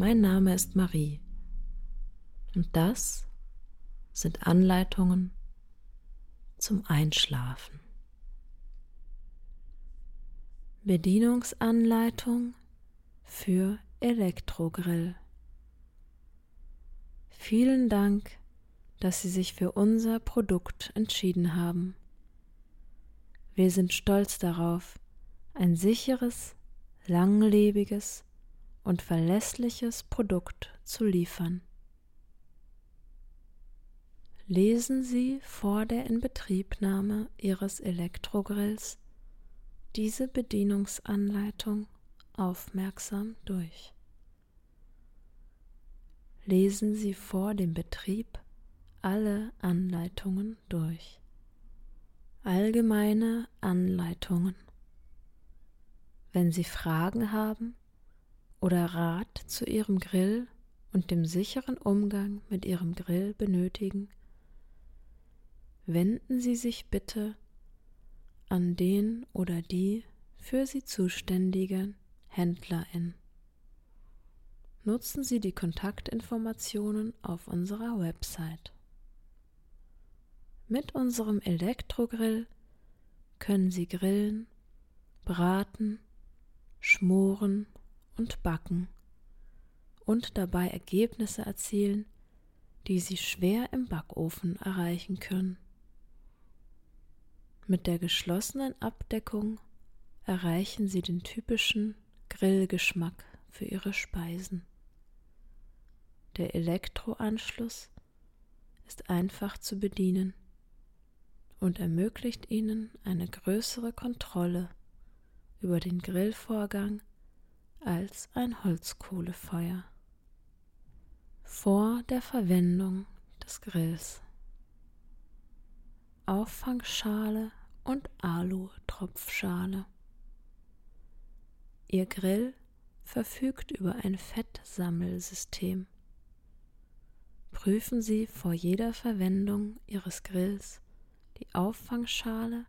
Mein Name ist Marie und das sind Anleitungen zum Einschlafen. Bedienungsanleitung für Elektrogrill. Vielen Dank, dass Sie sich für unser Produkt entschieden haben. Wir sind stolz darauf, ein sicheres, langlebiges und verlässliches Produkt zu liefern. Lesen Sie vor der Inbetriebnahme Ihres Elektrogrills diese Bedienungsanleitung aufmerksam durch lesen Sie vor dem Betrieb alle Anleitungen durch. Allgemeine Anleitungen. Wenn Sie Fragen haben oder Rat zu Ihrem Grill und dem sicheren Umgang mit Ihrem Grill benötigen, wenden Sie sich bitte an den oder die für Sie zuständigen Händlerin nutzen Sie die Kontaktinformationen auf unserer Website. Mit unserem Elektrogrill können Sie grillen, braten, schmoren und backen und dabei Ergebnisse erzielen, die Sie schwer im Backofen erreichen können. Mit der geschlossenen Abdeckung erreichen Sie den typischen Grillgeschmack für Ihre Speisen. Der Elektroanschluss ist einfach zu bedienen und ermöglicht Ihnen eine größere Kontrolle über den Grillvorgang als ein Holzkohlefeuer. Vor der Verwendung des Grills Auffangschale und Alu-Tropfschale. Ihr Grill verfügt über ein Fettsammelsystem Prüfen Sie vor jeder Verwendung Ihres Grills die Auffangschale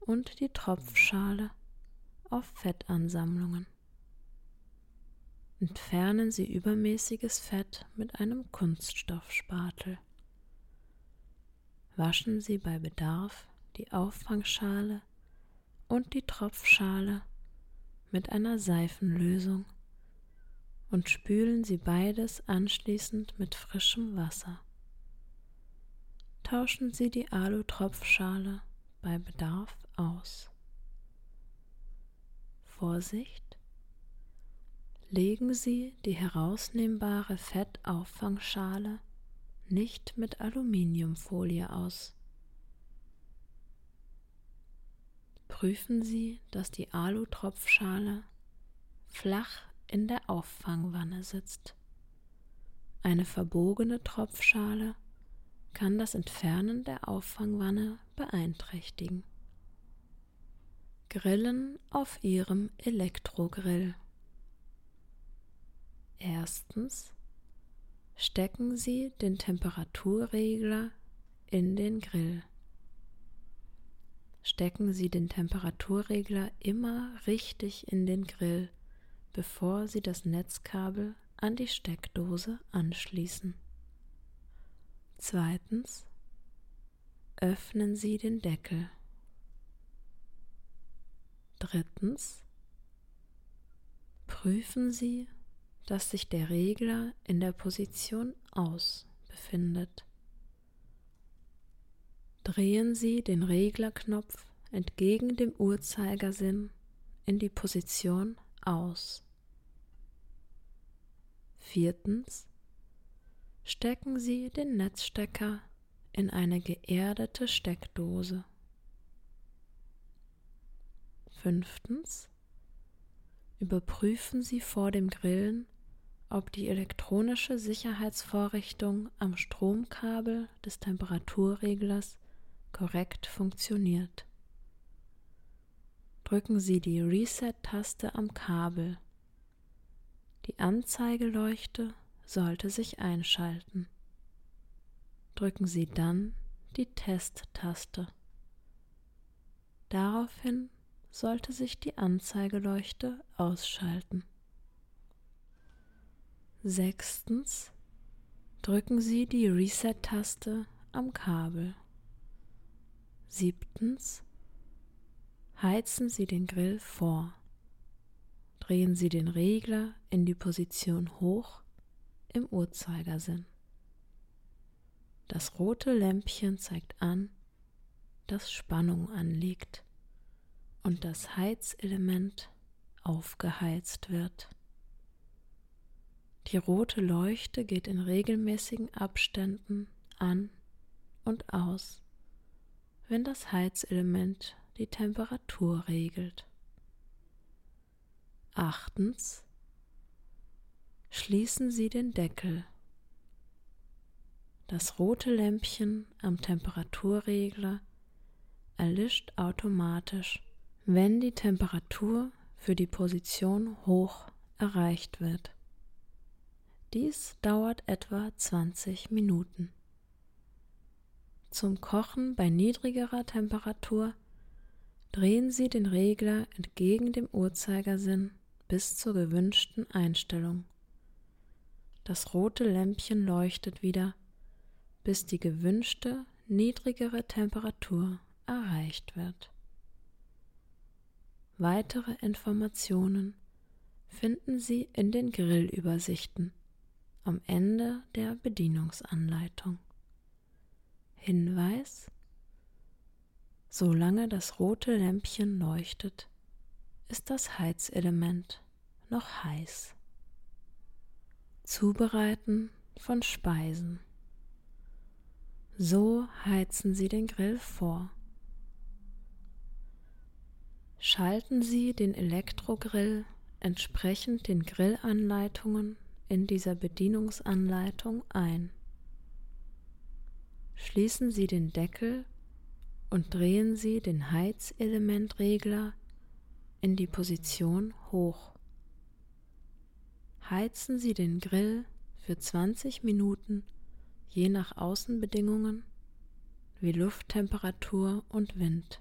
und die Tropfschale auf Fettansammlungen. Entfernen Sie übermäßiges Fett mit einem Kunststoffspatel. Waschen Sie bei Bedarf die Auffangschale und die Tropfschale mit einer Seifenlösung und spülen Sie beides anschließend mit frischem Wasser. Tauschen Sie die Alutropfschale bei Bedarf aus. Vorsicht! Legen Sie die herausnehmbare Fettauffangschale nicht mit Aluminiumfolie aus. Prüfen Sie, dass die Alutropfschale flach in der Auffangwanne sitzt. Eine verbogene Tropfschale kann das Entfernen der Auffangwanne beeinträchtigen. Grillen auf Ihrem Elektrogrill. Erstens stecken Sie den Temperaturregler in den Grill. Stecken Sie den Temperaturregler immer richtig in den Grill bevor Sie das Netzkabel an die Steckdose anschließen. Zweitens öffnen Sie den Deckel. Drittens prüfen Sie, dass sich der Regler in der Position aus befindet. Drehen Sie den Reglerknopf entgegen dem Uhrzeigersinn in die Position aus. Viertens stecken Sie den Netzstecker in eine geerdete Steckdose. Fünftens überprüfen Sie vor dem Grillen, ob die elektronische Sicherheitsvorrichtung am Stromkabel des Temperaturreglers korrekt funktioniert. Drücken Sie die Reset-Taste am Kabel. Die Anzeigeleuchte sollte sich einschalten. Drücken Sie dann die Test-Taste. Daraufhin sollte sich die Anzeigeleuchte ausschalten. Sechstens drücken Sie die Reset-Taste am Kabel. Siebtens heizen Sie den Grill vor. Drehen Sie den Regler in die Position hoch im Uhrzeigersinn. Das rote Lämpchen zeigt an, dass Spannung anliegt und das Heizelement aufgeheizt wird. Die rote Leuchte geht in regelmäßigen Abständen an und aus, wenn das Heizelement die Temperatur regelt. Achtens. Schließen Sie den Deckel. Das rote Lämpchen am Temperaturregler erlischt automatisch, wenn die Temperatur für die Position hoch erreicht wird. Dies dauert etwa 20 Minuten. Zum Kochen bei niedrigerer Temperatur drehen Sie den Regler entgegen dem Uhrzeigersinn bis zur gewünschten Einstellung. Das rote Lämpchen leuchtet wieder, bis die gewünschte niedrigere Temperatur erreicht wird. Weitere Informationen finden Sie in den Grillübersichten am Ende der Bedienungsanleitung. Hinweis Solange das rote Lämpchen leuchtet, ist das Heizelement noch heiß. Zubereiten von Speisen. So heizen Sie den Grill vor. Schalten Sie den Elektrogrill entsprechend den Grillanleitungen in dieser Bedienungsanleitung ein. Schließen Sie den Deckel und drehen Sie den Heizelementregler in die Position hoch. Heizen Sie den Grill für 20 Minuten je nach Außenbedingungen wie Lufttemperatur und Wind.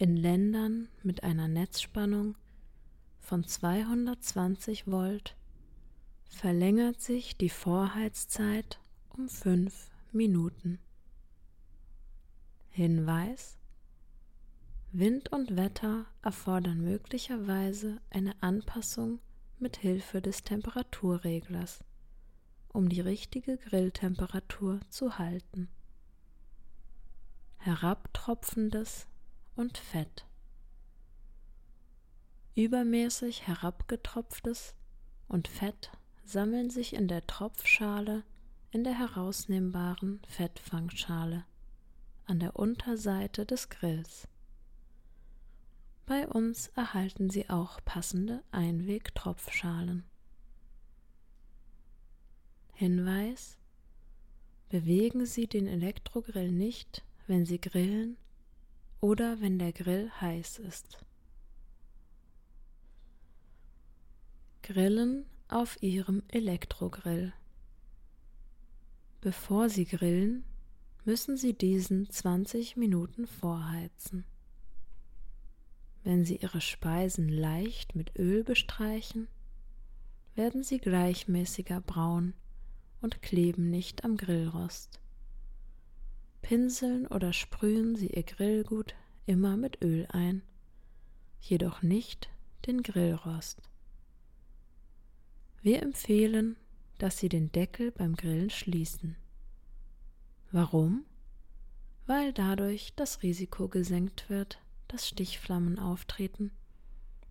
In Ländern mit einer Netzspannung von 220 Volt verlängert sich die Vorheizzeit um 5 Minuten. Hinweis Wind und Wetter erfordern möglicherweise eine Anpassung mit Hilfe des Temperaturreglers, um die richtige Grilltemperatur zu halten. Herabtropfendes und Fett Übermäßig herabgetropftes und Fett sammeln sich in der Tropfschale in der herausnehmbaren Fettfangschale an der Unterseite des Grills. Bei uns erhalten Sie auch passende Einwegtropfschalen. Hinweis Bewegen Sie den Elektrogrill nicht, wenn Sie grillen oder wenn der Grill heiß ist. Grillen auf Ihrem Elektrogrill. Bevor Sie grillen, müssen Sie diesen 20 Minuten vorheizen. Wenn Sie Ihre Speisen leicht mit Öl bestreichen, werden sie gleichmäßiger braun und kleben nicht am Grillrost. Pinseln oder sprühen Sie Ihr Grillgut immer mit Öl ein, jedoch nicht den Grillrost. Wir empfehlen, dass Sie den Deckel beim Grillen schließen. Warum? Weil dadurch das Risiko gesenkt wird, dass Stichflammen auftreten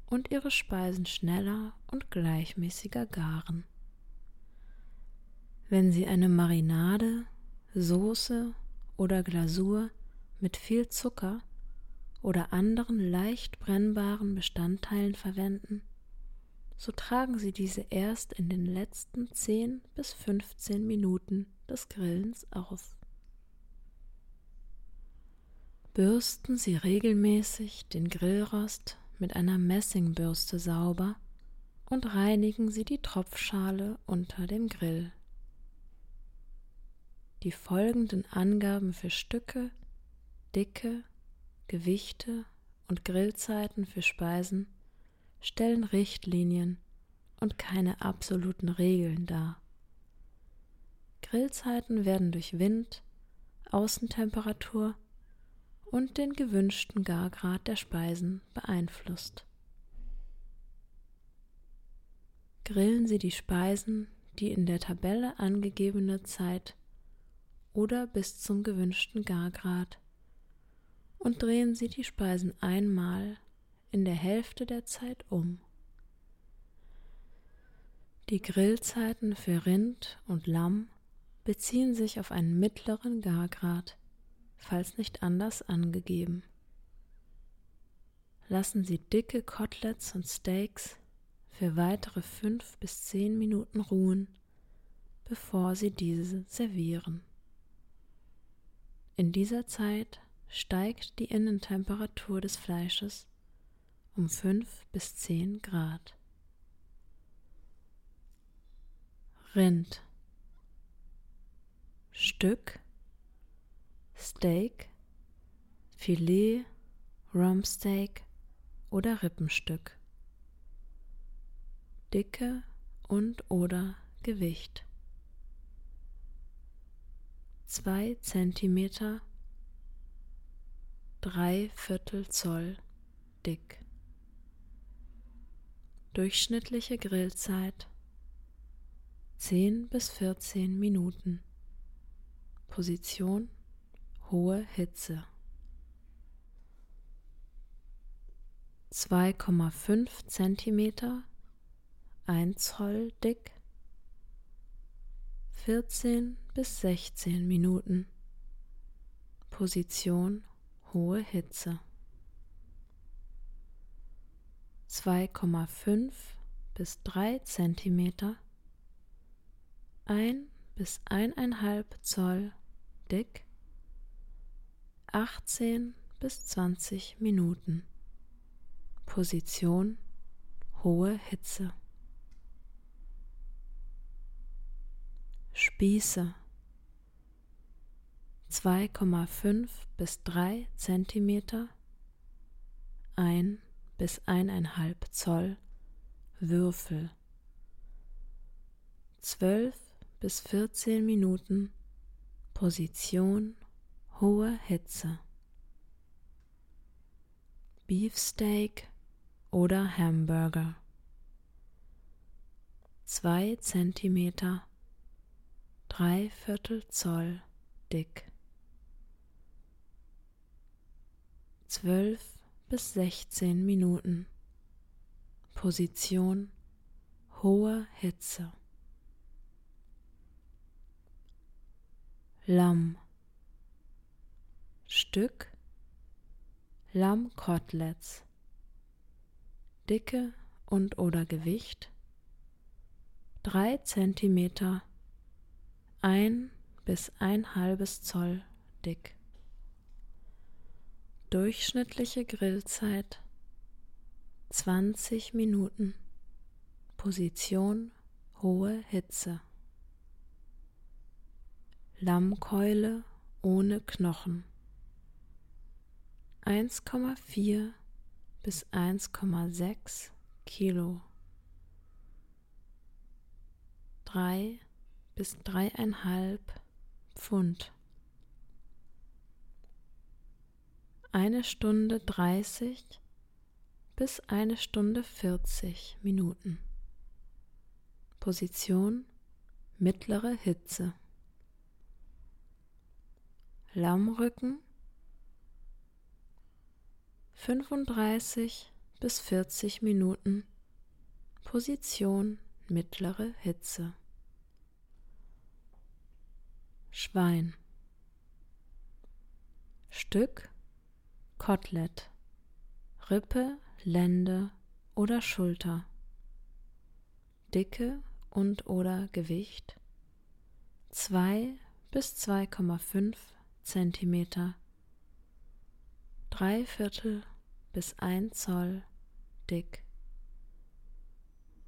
und Ihre Speisen schneller und gleichmäßiger garen. Wenn Sie eine Marinade, Soße oder Glasur mit viel Zucker oder anderen leicht brennbaren Bestandteilen verwenden, so tragen Sie diese erst in den letzten 10 bis 15 Minuten des Grillens auf. Bürsten Sie regelmäßig den Grillrost mit einer Messingbürste sauber und reinigen Sie die Tropfschale unter dem Grill. Die folgenden Angaben für Stücke, Dicke, Gewichte und Grillzeiten für Speisen stellen Richtlinien und keine absoluten Regeln dar. Grillzeiten werden durch Wind, Außentemperatur und den gewünschten Gargrad der Speisen beeinflusst. Grillen Sie die Speisen die in der Tabelle angegebene Zeit oder bis zum gewünschten Gargrad und drehen Sie die Speisen einmal in der Hälfte der Zeit um. Die Grillzeiten für Rind und Lamm beziehen sich auf einen mittleren Gargrad, falls nicht anders angegeben. Lassen Sie dicke Koteletts und Steaks für weitere fünf bis zehn Minuten ruhen, bevor Sie diese servieren. In dieser Zeit steigt die Innentemperatur des Fleisches um 5 bis 10 Grad. Rind. Stück. Steak. Filet Rumpsteak oder Rippenstück. Dicke und oder Gewicht 2 cm 3 Viertel Zoll dick Durchschnittliche Grillzeit 10 bis 14 Minuten. Position hohe Hitze. 2,5 cm 1 Zoll dick 14 bis 16 Minuten. Position hohe Hitze. 2,5 bis 3 cm, 1 bis 1,5 Zoll dick, 18 bis 20 Minuten. Position hohe Hitze. Spieße 2,5 bis 3 cm, 1 bis eineinhalb Zoll Würfel. Zwölf bis vierzehn Minuten Position hohe Hitze. Beefsteak oder Hamburger. Zwei Zentimeter, drei Viertel Zoll dick. Zwölf bis 16 Minuten. Position hohe Hitze. Lamm. Stück Lammkoteletts. Dicke und oder Gewicht 3 cm, ein bis ein halbes Zoll dick. Durchschnittliche Grillzeit 20 Minuten. Position hohe Hitze. Lammkeule ohne Knochen. 1,4 bis 1,6 Kilo. 3 bis 3,5 Pfund. Eine Stunde 30 bis eine Stunde 40 Minuten. Position mittlere Hitze. Lammrücken 35 bis 40 Minuten. Position mittlere Hitze. Schwein. Stück Kotelett, Rippe, Lende oder Schulter. Dicke und oder Gewicht 2 bis 2,5 cm, 3 Viertel bis 1 Zoll dick.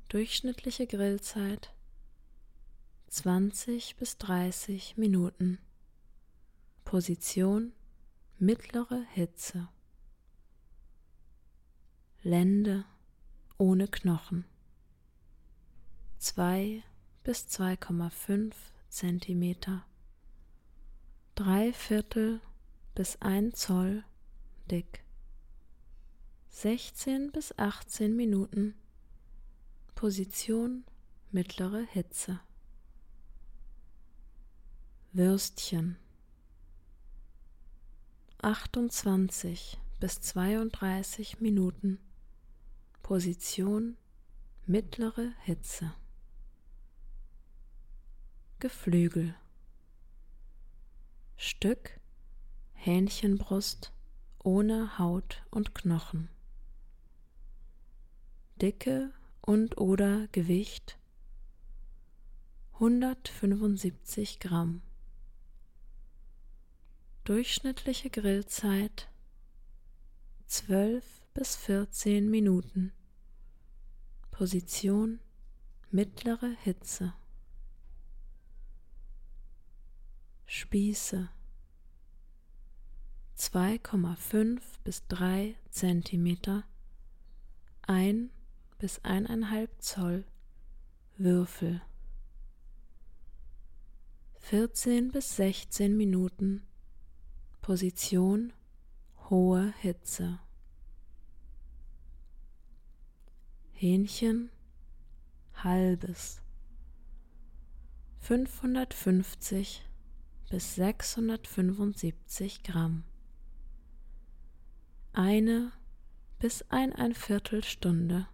Durchschnittliche Grillzeit 20 bis 30 Minuten. Position mittlere Hitze. Lände ohne Knochen. 2 bis 2,5 cm. 3 Viertel bis 1 Zoll dick. 16 bis 18 Minuten. Position mittlere Hitze. Würstchen 28 bis 32 Minuten. Position mittlere Hitze. Geflügel Stück Hähnchenbrust ohne Haut und Knochen. Dicke und oder Gewicht 175 Gramm. Durchschnittliche Grillzeit 12 bis 14 Minuten. Position mittlere Hitze. Spieße 2,5 bis 3 cm 1 bis 1,5 Zoll Würfel 14 bis 16 Minuten Position hohe Hitze. Hähnchen halbes. 550 bis 675 Gramm. Eine bis ein ein Viertelstunde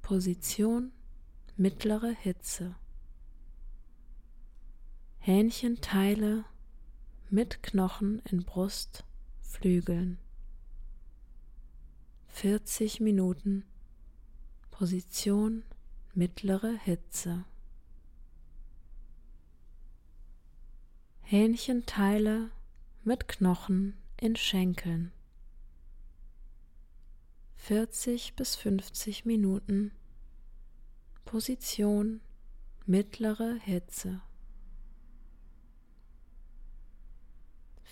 Position mittlere Hitze. Hähnchenteile mit Knochen in Brust, Flügeln. 40 Minuten Position mittlere Hitze. Hähnchenteile mit Knochen in Schenkeln. 40 bis 50 Minuten. Position mittlere Hitze.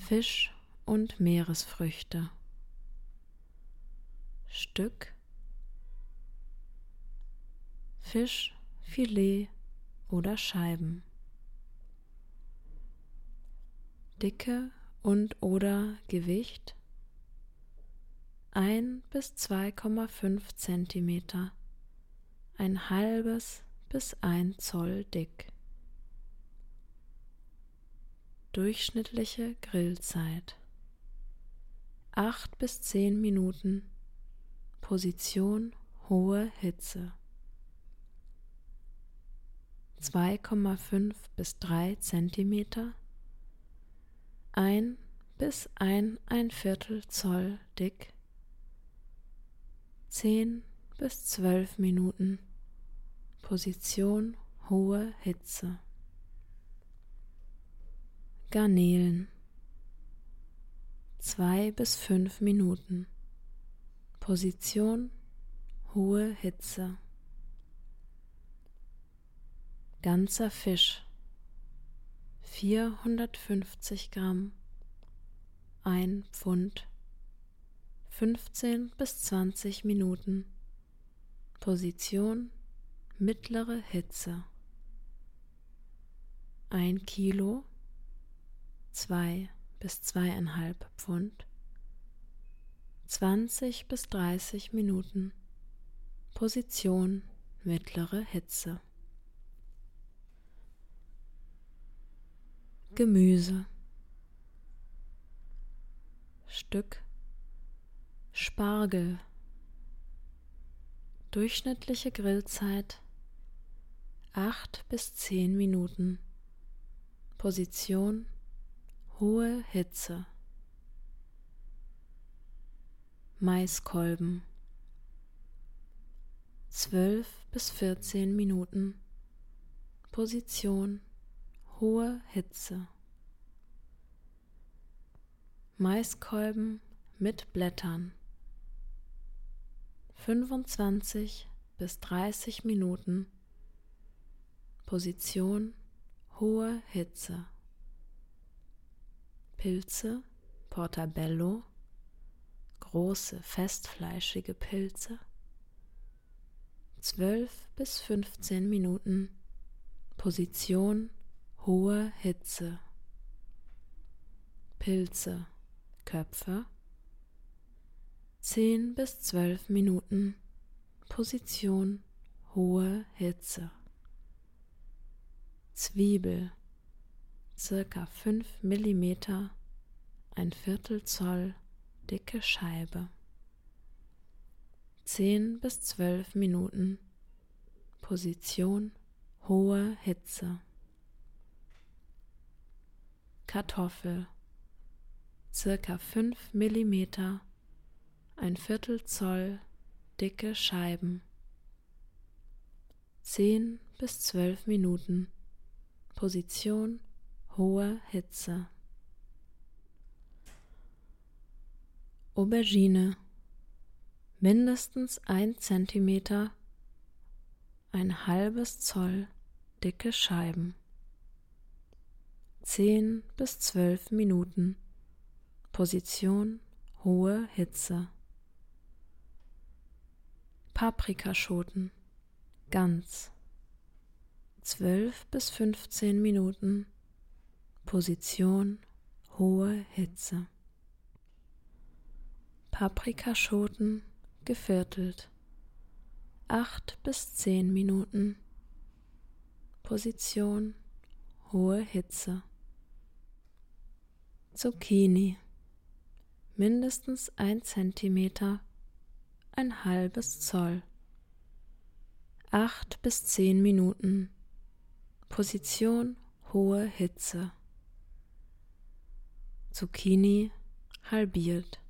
Fisch und Meeresfrüchte. Stück Fisch, Filet oder Scheiben. Dicke und oder Gewicht 1 bis 2,5 cm, ein halbes bis ein Zoll dick. Durchschnittliche Grillzeit. 8 bis 10 Minuten, Position hohe Hitze. 2,5 bis 3 cm, 1 bis 1 ein Viertel Zoll dick. 10 bis 12 Minuten. Position hohe Hitze. Garnelen 2 bis 5 Minuten. Position hohe Hitze. Ganzer Fisch 450 Gramm 1 Pfund 15 bis 20 Minuten. Position mittlere Hitze. 1 Kilo 2 bis 2,5 Pfund. 20 bis 30 Minuten. Position mittlere Hitze. Gemüse. Stück Spargel. Durchschnittliche Grillzeit 8 bis 10 Minuten. Position hohe Hitze. Maiskolben. 12 bis 14 Minuten. Position hohe Hitze. Maiskolben mit Blättern. 25 bis 30 Minuten. Position hohe Hitze. Pilze Portabello, große festfleischige Pilze. 12 bis 15 Minuten. Position hohe Hitze. Pilze Köpfe 10 bis 12 Minuten Position hohe Hitze Zwiebel circa 5 mm ein Viertel Zoll dicke Scheibe 10 bis 12 Minuten Position hohe Hitze Kartoffel circa 5 mm, ein Viertel Zoll dicke Scheiben. 10 bis 12 Minuten. Position hohe Hitze. Aubergine mindestens 1 cm, ein halbes Zoll dicke Scheiben. 10 bis 12 Minuten. Position hohe Hitze. Paprikaschoten ganz 12 bis 15 Minuten. Position hohe Hitze. Paprikaschoten geviertelt 8 bis 10 Minuten. Position hohe Hitze. Zucchini mindestens ein Zentimeter, ein halbes Zoll. Acht bis zehn Minuten. Position hohe Hitze. Zucchini halbiert.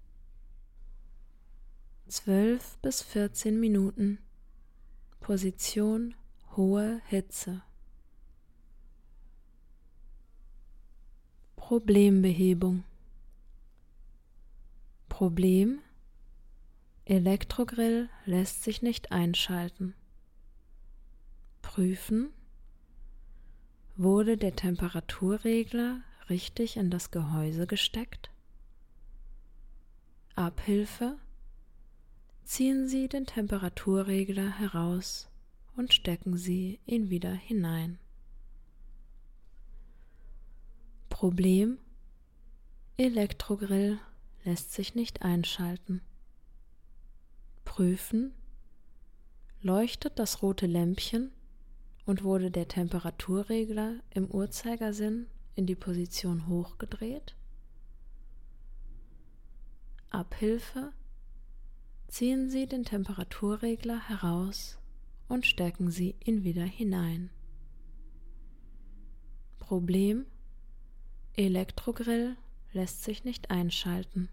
Zwölf bis vierzehn Minuten. Position hohe Hitze. Problembehebung Problem Elektrogrill lässt sich nicht einschalten. Prüfen Wurde der Temperaturregler richtig in das Gehäuse gesteckt? Abhilfe Ziehen Sie den Temperaturregler heraus und stecken Sie ihn wieder hinein. Problem Elektrogrill lässt sich nicht einschalten. Prüfen. Leuchtet das rote Lämpchen und wurde der Temperaturregler im Uhrzeigersinn in die Position hochgedreht? Abhilfe. Ziehen Sie den Temperaturregler heraus und stecken Sie ihn wieder hinein. Problem Elektrogrill lässt sich nicht einschalten.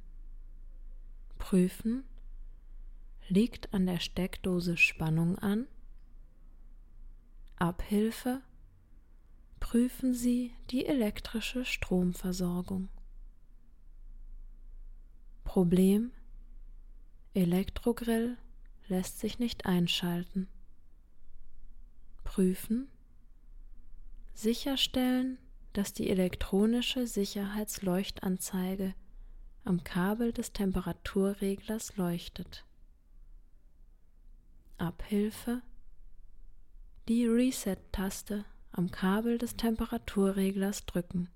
Prüfen. Liegt an der Steckdose Spannung an? Abhilfe. Prüfen Sie die elektrische Stromversorgung. Problem. Elektrogrill lässt sich nicht einschalten. Prüfen. Sicherstellen, dass die elektronische Sicherheitsleuchtanzeige am Kabel des Temperaturreglers leuchtet. Abhilfe Die Reset-Taste am Kabel des Temperaturreglers drücken.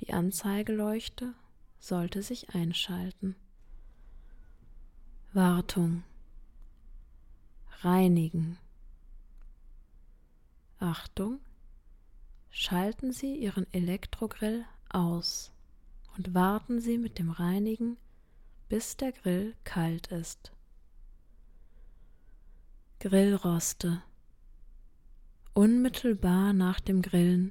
Die Anzeigeleuchte sollte sich einschalten. Wartung Reinigen Achtung Schalten Sie Ihren Elektrogrill aus und warten Sie mit dem Reinigen, bis der Grill kalt ist. Grillroste Unmittelbar nach dem Grillen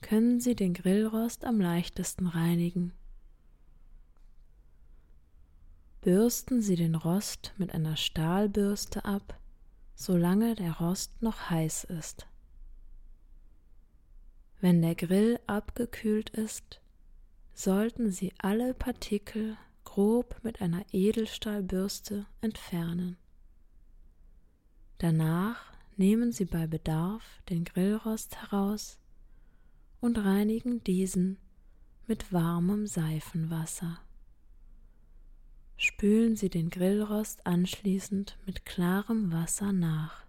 können Sie den Grillrost am leichtesten reinigen. Bürsten Sie den Rost mit einer Stahlbürste ab, solange der Rost noch heiß ist. Wenn der Grill abgekühlt ist, sollten Sie alle Partikel grob mit einer Edelstahlbürste entfernen. Danach nehmen Sie bei Bedarf den Grillrost heraus und reinigen diesen mit warmem Seifenwasser. Spülen Sie den Grillrost anschließend mit klarem Wasser nach.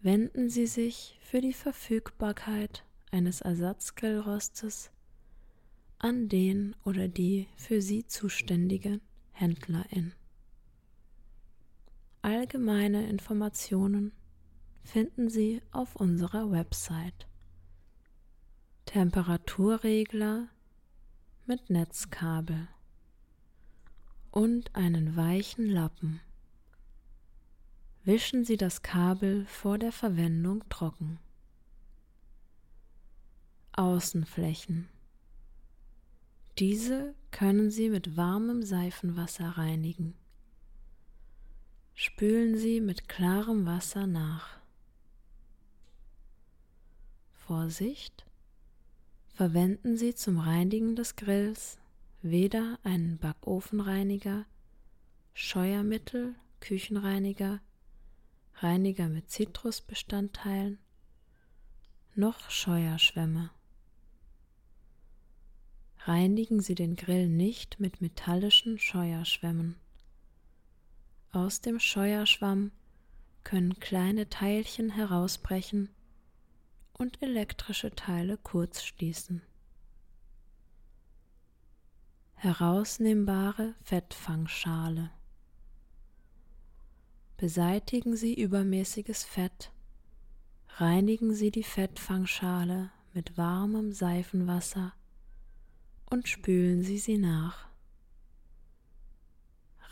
Wenden Sie sich für die Verfügbarkeit eines Ersatzgrillrostes an den oder die für Sie zuständige Händlerin. Allgemeine Informationen finden Sie auf unserer Website. Temperaturregler mit Netzkabel und einen weichen Lappen. Wischen Sie das Kabel vor der Verwendung trocken. Außenflächen. Diese können Sie mit warmem Seifenwasser reinigen. Spülen Sie mit klarem Wasser nach. Vorsicht! Verwenden Sie zum Reinigen des Grills weder einen Backofenreiniger, Scheuermittel, Küchenreiniger, Reiniger mit Zitrusbestandteilen, noch Scheuerschwämme. Reinigen Sie den Grill nicht mit metallischen Scheuerschwämmen. Aus dem Scheuerschwamm können kleine Teilchen herausbrechen und elektrische Teile kurzschließen. Herausnehmbare Fettfangschale. Beseitigen Sie übermäßiges Fett, reinigen Sie die Fettfangschale mit warmem Seifenwasser und spülen Sie sie nach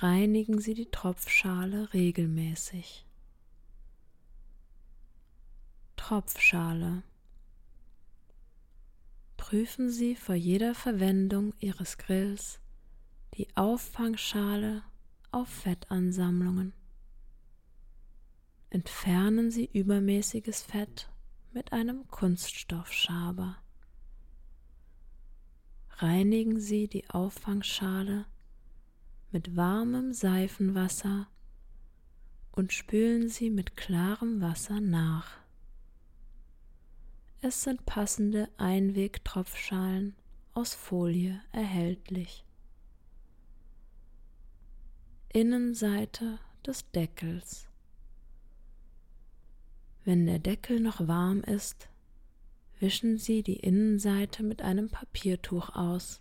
reinigen Sie die Tropfschale regelmäßig. Tropfschale. Prüfen Sie vor jeder Verwendung Ihres Grills die Auffangschale auf Fettansammlungen. Entfernen Sie übermäßiges Fett mit einem Kunststoffschaber. Reinigen Sie die Auffangschale mit warmem Seifenwasser und spülen sie mit klarem Wasser nach. Es sind passende Einwegtropfschalen aus Folie erhältlich. Innenseite des Deckels. Wenn der Deckel noch warm ist, wischen Sie die Innenseite mit einem Papiertuch aus,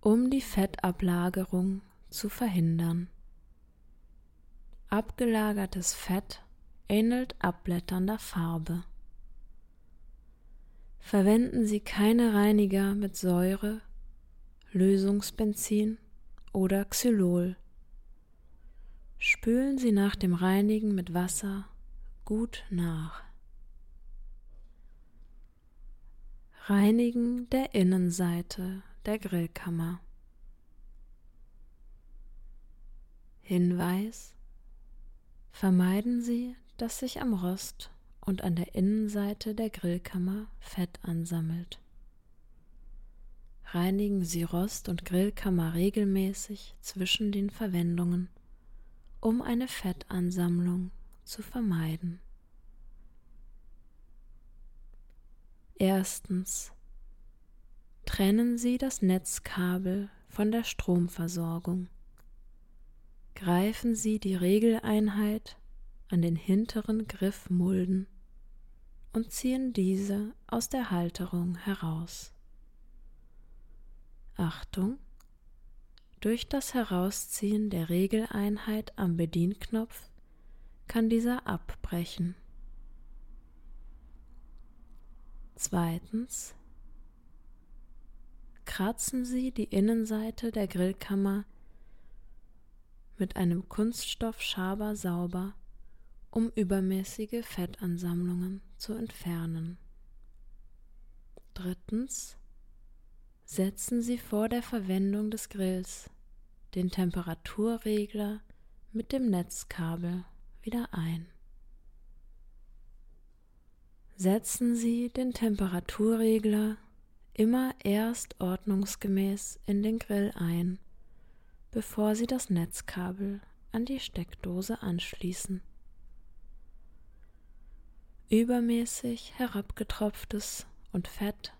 um die Fettablagerung zu verhindern. Abgelagertes Fett ähnelt abblätternder Farbe. Verwenden Sie keine Reiniger mit Säure, Lösungsbenzin oder Xylol. Spülen Sie nach dem Reinigen mit Wasser gut nach. Reinigen der Innenseite der Grillkammer. Hinweis Vermeiden Sie, dass sich am Rost und an der Innenseite der Grillkammer Fett ansammelt. Reinigen Sie Rost und Grillkammer regelmäßig zwischen den Verwendungen, um eine Fettansammlung zu vermeiden. Erstens. Trennen Sie das Netzkabel von der Stromversorgung greifen Sie die Regeleinheit an den hinteren Griffmulden und ziehen diese aus der Halterung heraus. Achtung! Durch das Herausziehen der Regeleinheit am Bedienknopf kann dieser abbrechen. Zweitens kratzen Sie die Innenseite der Grillkammer mit einem Kunststoffschaber sauber, um übermäßige Fettansammlungen zu entfernen. Drittens. Setzen Sie vor der Verwendung des Grills den Temperaturregler mit dem Netzkabel wieder ein. Setzen Sie den Temperaturregler immer erst ordnungsgemäß in den Grill ein, bevor Sie das Netzkabel an die Steckdose anschließen. Übermäßig herabgetropftes und Fett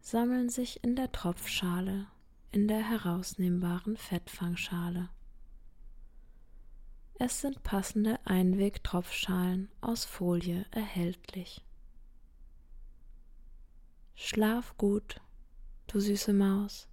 sammeln sich in der Tropfschale in der herausnehmbaren Fettfangschale. Es sind passende Einwegtropfschalen aus Folie erhältlich. Schlaf gut, du süße Maus.